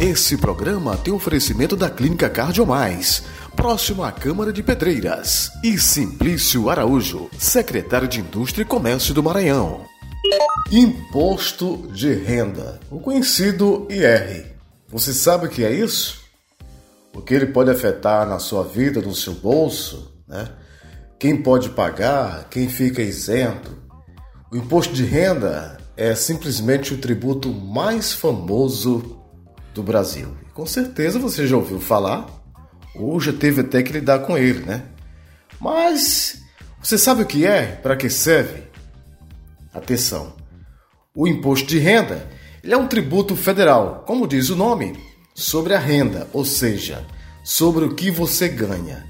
Esse programa tem oferecimento da Clínica Cardiomais, próximo à Câmara de Pedreiras, e Simplício Araújo, secretário de Indústria e Comércio do Maranhão. Imposto de Renda, o conhecido IR. Você sabe o que é isso? O que ele pode afetar na sua vida, no seu bolso, né? Quem pode pagar, quem fica isento. O imposto de renda é simplesmente o tributo mais famoso do Brasil. Com certeza você já ouviu falar, ou já teve até que lidar com ele, né? Mas você sabe o que é? Para que serve? Atenção! O imposto de renda ele é um tributo federal, como diz o nome, sobre a renda, ou seja, sobre o que você ganha,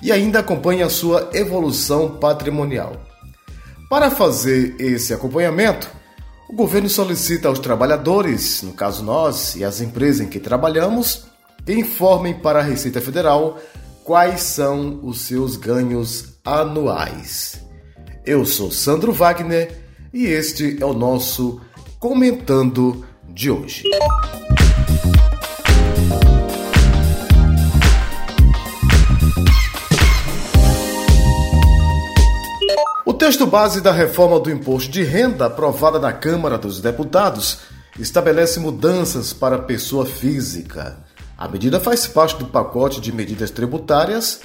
e ainda acompanha a sua evolução patrimonial. Para fazer esse acompanhamento, o governo solicita aos trabalhadores, no caso nós e as empresas em que trabalhamos, que informem para a Receita Federal quais são os seus ganhos anuais. Eu sou Sandro Wagner e este é o nosso Comentando de hoje. Texto base da reforma do imposto de renda aprovada na Câmara dos Deputados estabelece mudanças para a pessoa física. A medida faz parte do pacote de medidas tributárias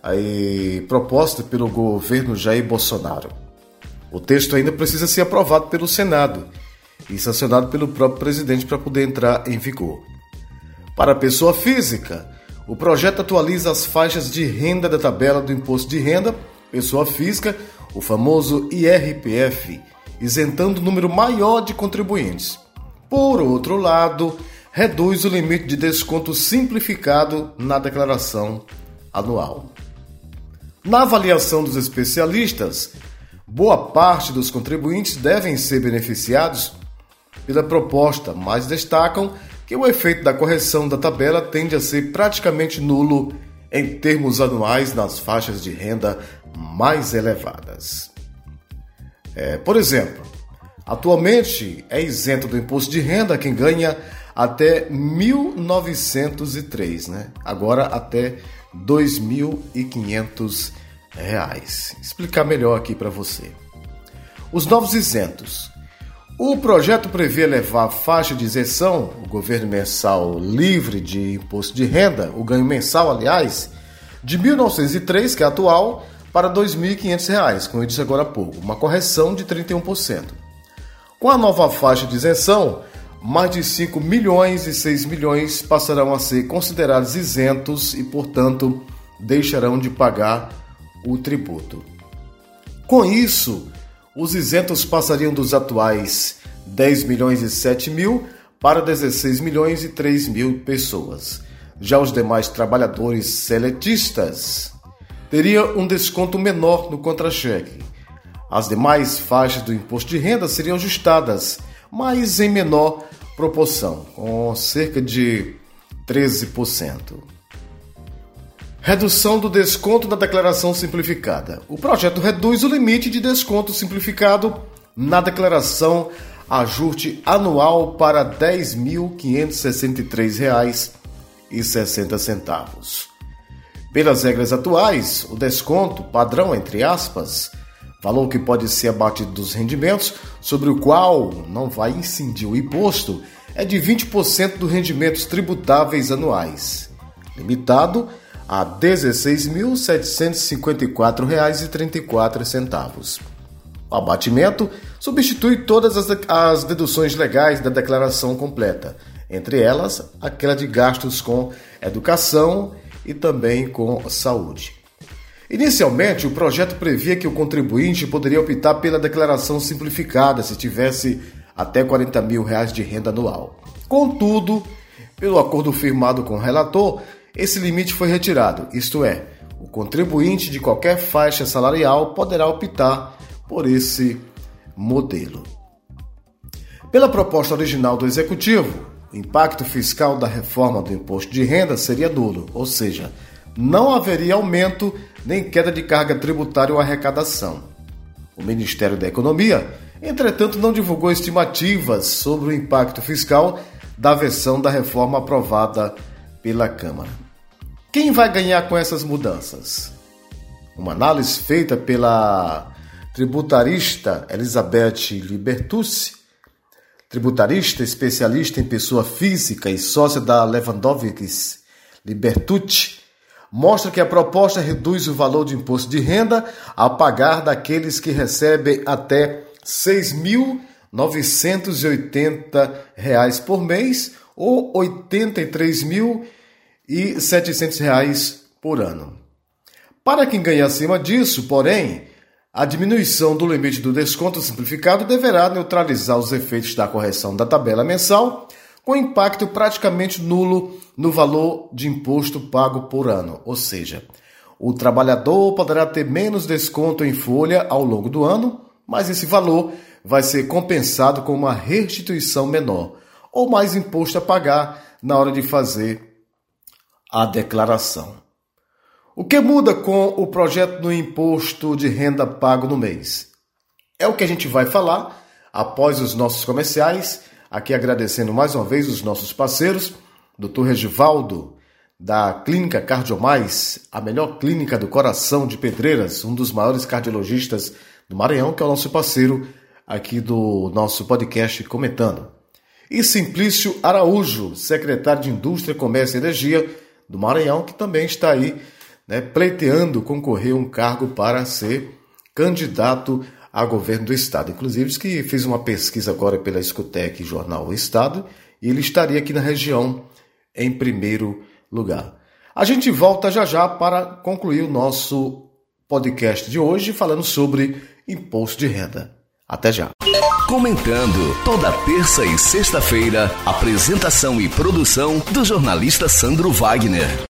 aí, proposta pelo governo Jair Bolsonaro. O texto ainda precisa ser aprovado pelo Senado e sancionado pelo próprio presidente para poder entrar em vigor. Para a pessoa física, o projeto atualiza as faixas de renda da tabela do imposto de renda pessoa física o famoso IRPF, isentando o número maior de contribuintes. Por outro lado, reduz o limite de desconto simplificado na declaração anual. Na avaliação dos especialistas, boa parte dos contribuintes devem ser beneficiados pela proposta, mas destacam que o efeito da correção da tabela tende a ser praticamente nulo em termos anuais nas faixas de renda mais elevadas. É, por exemplo, atualmente é isento do imposto de renda quem ganha até 1.903, né? Agora até 2.500 reais. Explicar melhor aqui para você. Os novos isentos. O projeto prevê levar a faixa de isenção, o governo mensal livre de imposto de renda, o ganho mensal, aliás, de 1903, que é atual, para R$ 2.500, como eu disse agora há pouco, uma correção de 31%. Com a nova faixa de isenção, mais de 5 milhões e 6 milhões passarão a ser considerados isentos e, portanto, deixarão de pagar o tributo. Com isso, os isentos passariam dos atuais 10 milhões e 7 mil para 16 milhões e 3 mil pessoas. Já os demais trabalhadores seletistas teria um desconto menor no contra-cheque. As demais faixas do imposto de renda seriam ajustadas, mas em menor proporção, com cerca de 13%. Redução do desconto da declaração simplificada. O projeto reduz o limite de desconto simplificado na declaração ajuste anual para R$ 10.563,60. Pelas regras atuais, o desconto padrão, entre aspas, valor que pode ser abatido dos rendimentos, sobre o qual não vai incidir o imposto, é de 20% dos rendimentos tributáveis anuais, limitado a R$ 16.754,34. O abatimento substitui todas as, as deduções legais da declaração completa, entre elas aquela de gastos com educação e também com saúde. Inicialmente, o projeto previa que o contribuinte poderia optar pela declaração simplificada se tivesse até 40 mil reais de renda anual. Contudo, pelo acordo firmado com o relator, esse limite foi retirado, isto é, o contribuinte de qualquer faixa salarial poderá optar por esse modelo. Pela proposta original do Executivo, o impacto fiscal da reforma do imposto de renda seria nulo, ou seja, não haveria aumento nem queda de carga tributária ou arrecadação. O Ministério da Economia, entretanto, não divulgou estimativas sobre o impacto fiscal da versão da reforma aprovada pela Câmara. Quem vai ganhar com essas mudanças? Uma análise feita pela tributarista Elizabeth Libertucci, tributarista especialista em pessoa física e sócia da Lewandowski Libertucci, mostra que a proposta reduz o valor de imposto de renda a pagar daqueles que recebem até R$ 6.980 por mês ou R$ 83.700 por ano. Para quem ganha acima disso, porém, a diminuição do limite do desconto simplificado deverá neutralizar os efeitos da correção da tabela mensal, com impacto praticamente nulo no valor de imposto pago por ano, ou seja, o trabalhador poderá ter menos desconto em folha ao longo do ano, mas esse valor vai ser compensado com uma restituição menor ou mais imposto a pagar na hora de fazer a declaração. O que muda com o projeto do imposto de renda pago no mês? É o que a gente vai falar após os nossos comerciais. Aqui agradecendo mais uma vez os nossos parceiros, Dr. Regivaldo, da Clínica Cardiomais, a melhor clínica do coração de Pedreiras, um dos maiores cardiologistas do Maranhão, que é o nosso parceiro aqui do nosso podcast comentando. E Simplício Araújo, secretário de Indústria, Comércio e Energia do Maranhão, que também está aí né, pleiteando concorrer um cargo para ser candidato a governo do Estado. Inclusive, que fez uma pesquisa agora pela Escutec Jornal o Estado, e ele estaria aqui na região em primeiro lugar. A gente volta já já para concluir o nosso podcast de hoje falando sobre imposto de renda. Até já. Comentando toda terça e sexta-feira, apresentação e produção do jornalista Sandro Wagner.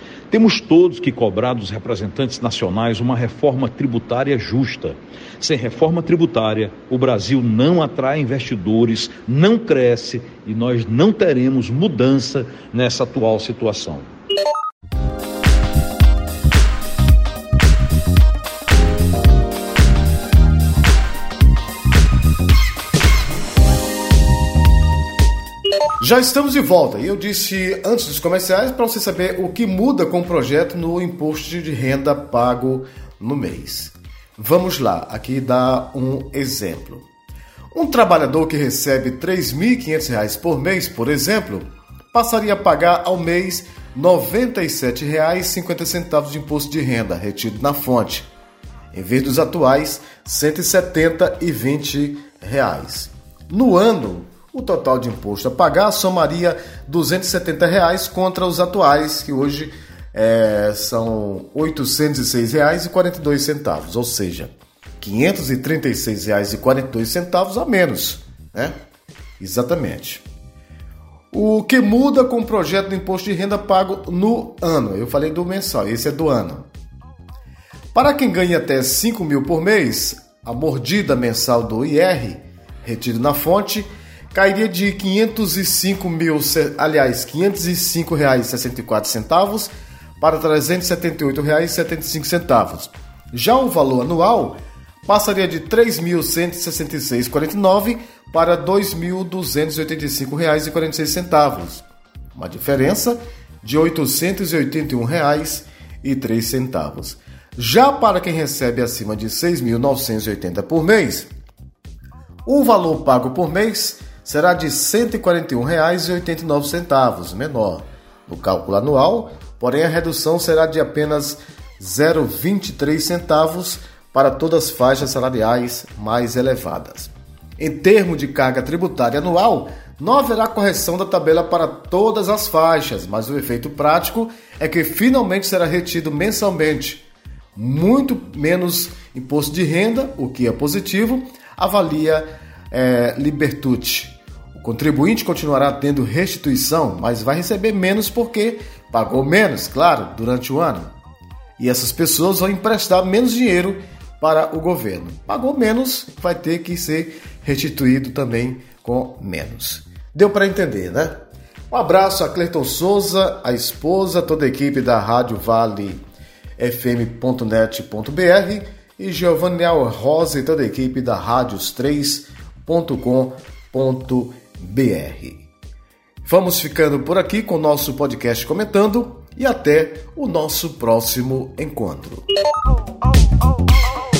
Temos todos que cobrar dos representantes nacionais uma reforma tributária justa. Sem reforma tributária, o Brasil não atrai investidores, não cresce e nós não teremos mudança nessa atual situação. Já estamos de volta e eu disse antes dos comerciais para você saber o que muda com o projeto no imposto de renda pago no mês. Vamos lá, aqui dar um exemplo. Um trabalhador que recebe R$ 3.500 por mês, por exemplo, passaria a pagar ao mês R$ 97,50 de imposto de renda retido na fonte, em vez dos atuais R$ 170,20. No ano, o total de imposto a pagar somaria 270 reais contra os atuais, que hoje é, são R$ 806,42, ou seja, R$ 536,42 a menos. Né? Exatamente. O que muda com o projeto do imposto de renda pago no ano? Eu falei do mensal, esse é do ano. Para quem ganha até 5 mil por mês, a mordida mensal do IR, retido na fonte, cairia de 505 mil, aliás, 505 reais 64 centavos para 378 reais 75 centavos. Já o valor anual passaria de R$ 3.166,49 para R$ 2.285,46, uma diferença de R$ 881,03. Já para quem recebe acima de R$ 6.980 por mês, o valor pago por mês será de R$ 141,89, menor. No cálculo anual, porém, a redução será de apenas 0,23 centavos para todas as faixas salariais mais elevadas. Em termos de carga tributária anual, não haverá correção da tabela para todas as faixas, mas o efeito prático é que finalmente será retido mensalmente muito menos imposto de renda, o que é positivo, avalia é, Libertucci. O contribuinte continuará tendo restituição, mas vai receber menos porque pagou menos, claro, durante o ano. E essas pessoas vão emprestar menos dinheiro para o governo. Pagou menos, vai ter que ser restituído também com menos. Deu para entender, né? Um abraço a Cleiton Souza, a esposa, toda a equipe da Rádio Vale FM.net.br e Giovanni Rosa e toda a equipe da Rádios3.com.br. Vamos ficando por aqui com o nosso podcast comentando e até o nosso próximo encontro. Oh, oh.